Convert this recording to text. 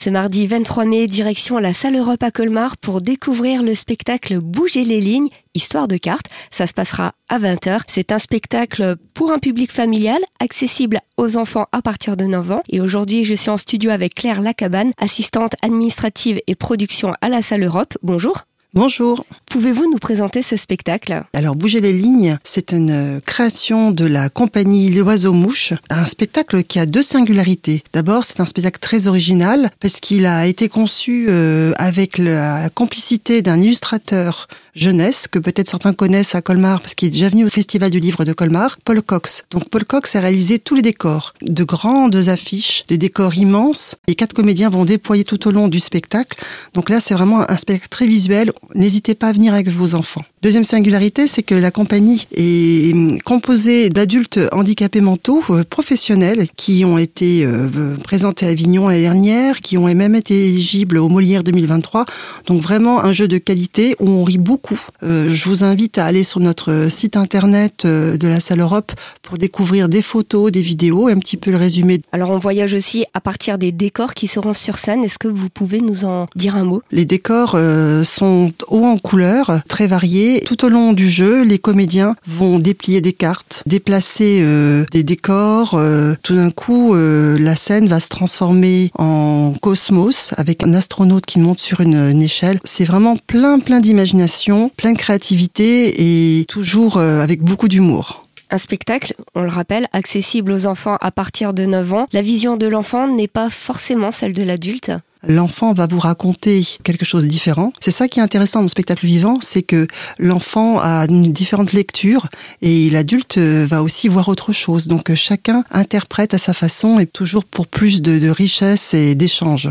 Ce mardi 23 mai, direction la salle Europe à Colmar pour découvrir le spectacle Bouger les lignes, histoire de cartes. Ça se passera à 20h. C'est un spectacle pour un public familial, accessible aux enfants à partir de 9 ans. Et aujourd'hui, je suis en studio avec Claire Lacabane, assistante administrative et production à la salle Europe. Bonjour. Bonjour. Pouvez-vous nous présenter ce spectacle? Alors, Bouger les lignes, c'est une euh, création de la compagnie Les Oiseaux Mouches, un spectacle qui a deux singularités. D'abord, c'est un spectacle très original parce qu'il a été conçu euh, avec la complicité d'un illustrateur jeunesse que peut-être certains connaissent à Colmar parce qu'il est déjà venu au Festival du Livre de Colmar, Paul Cox. Donc Paul Cox a réalisé tous les décors, de grandes affiches, des décors immenses. Les quatre comédiens vont déployer tout au long du spectacle. Donc là, c'est vraiment un spectacle très visuel. N'hésitez pas à avec vos enfants. Deuxième singularité, c'est que la compagnie est composée d'adultes handicapés mentaux euh, professionnels qui ont été euh, présentés à Avignon l'année dernière, qui ont même été éligibles au Molière 2023. Donc vraiment un jeu de qualité où on rit beaucoup. Euh, je vous invite à aller sur notre site internet de la Salle Europe pour découvrir des photos, des vidéos et un petit peu le résumé. Alors on voyage aussi à partir des décors qui seront sur scène. Est-ce que vous pouvez nous en dire un mot? Les décors sont hauts en couleurs, très variés tout au long du jeu, les comédiens vont déplier des cartes, déplacer euh, des décors. Euh, tout d'un coup, euh, la scène va se transformer en cosmos avec un astronaute qui monte sur une, une échelle. C'est vraiment plein, plein d'imagination, plein de créativité et toujours avec beaucoup d'humour. Un spectacle, on le rappelle, accessible aux enfants à partir de 9 ans. La vision de l'enfant n'est pas forcément celle de l'adulte l'enfant va vous raconter quelque chose de différent. C'est ça qui est intéressant dans le spectacle vivant, c'est que l'enfant a une différente lecture et l'adulte va aussi voir autre chose. Donc chacun interprète à sa façon et toujours pour plus de, de richesse et d'échange.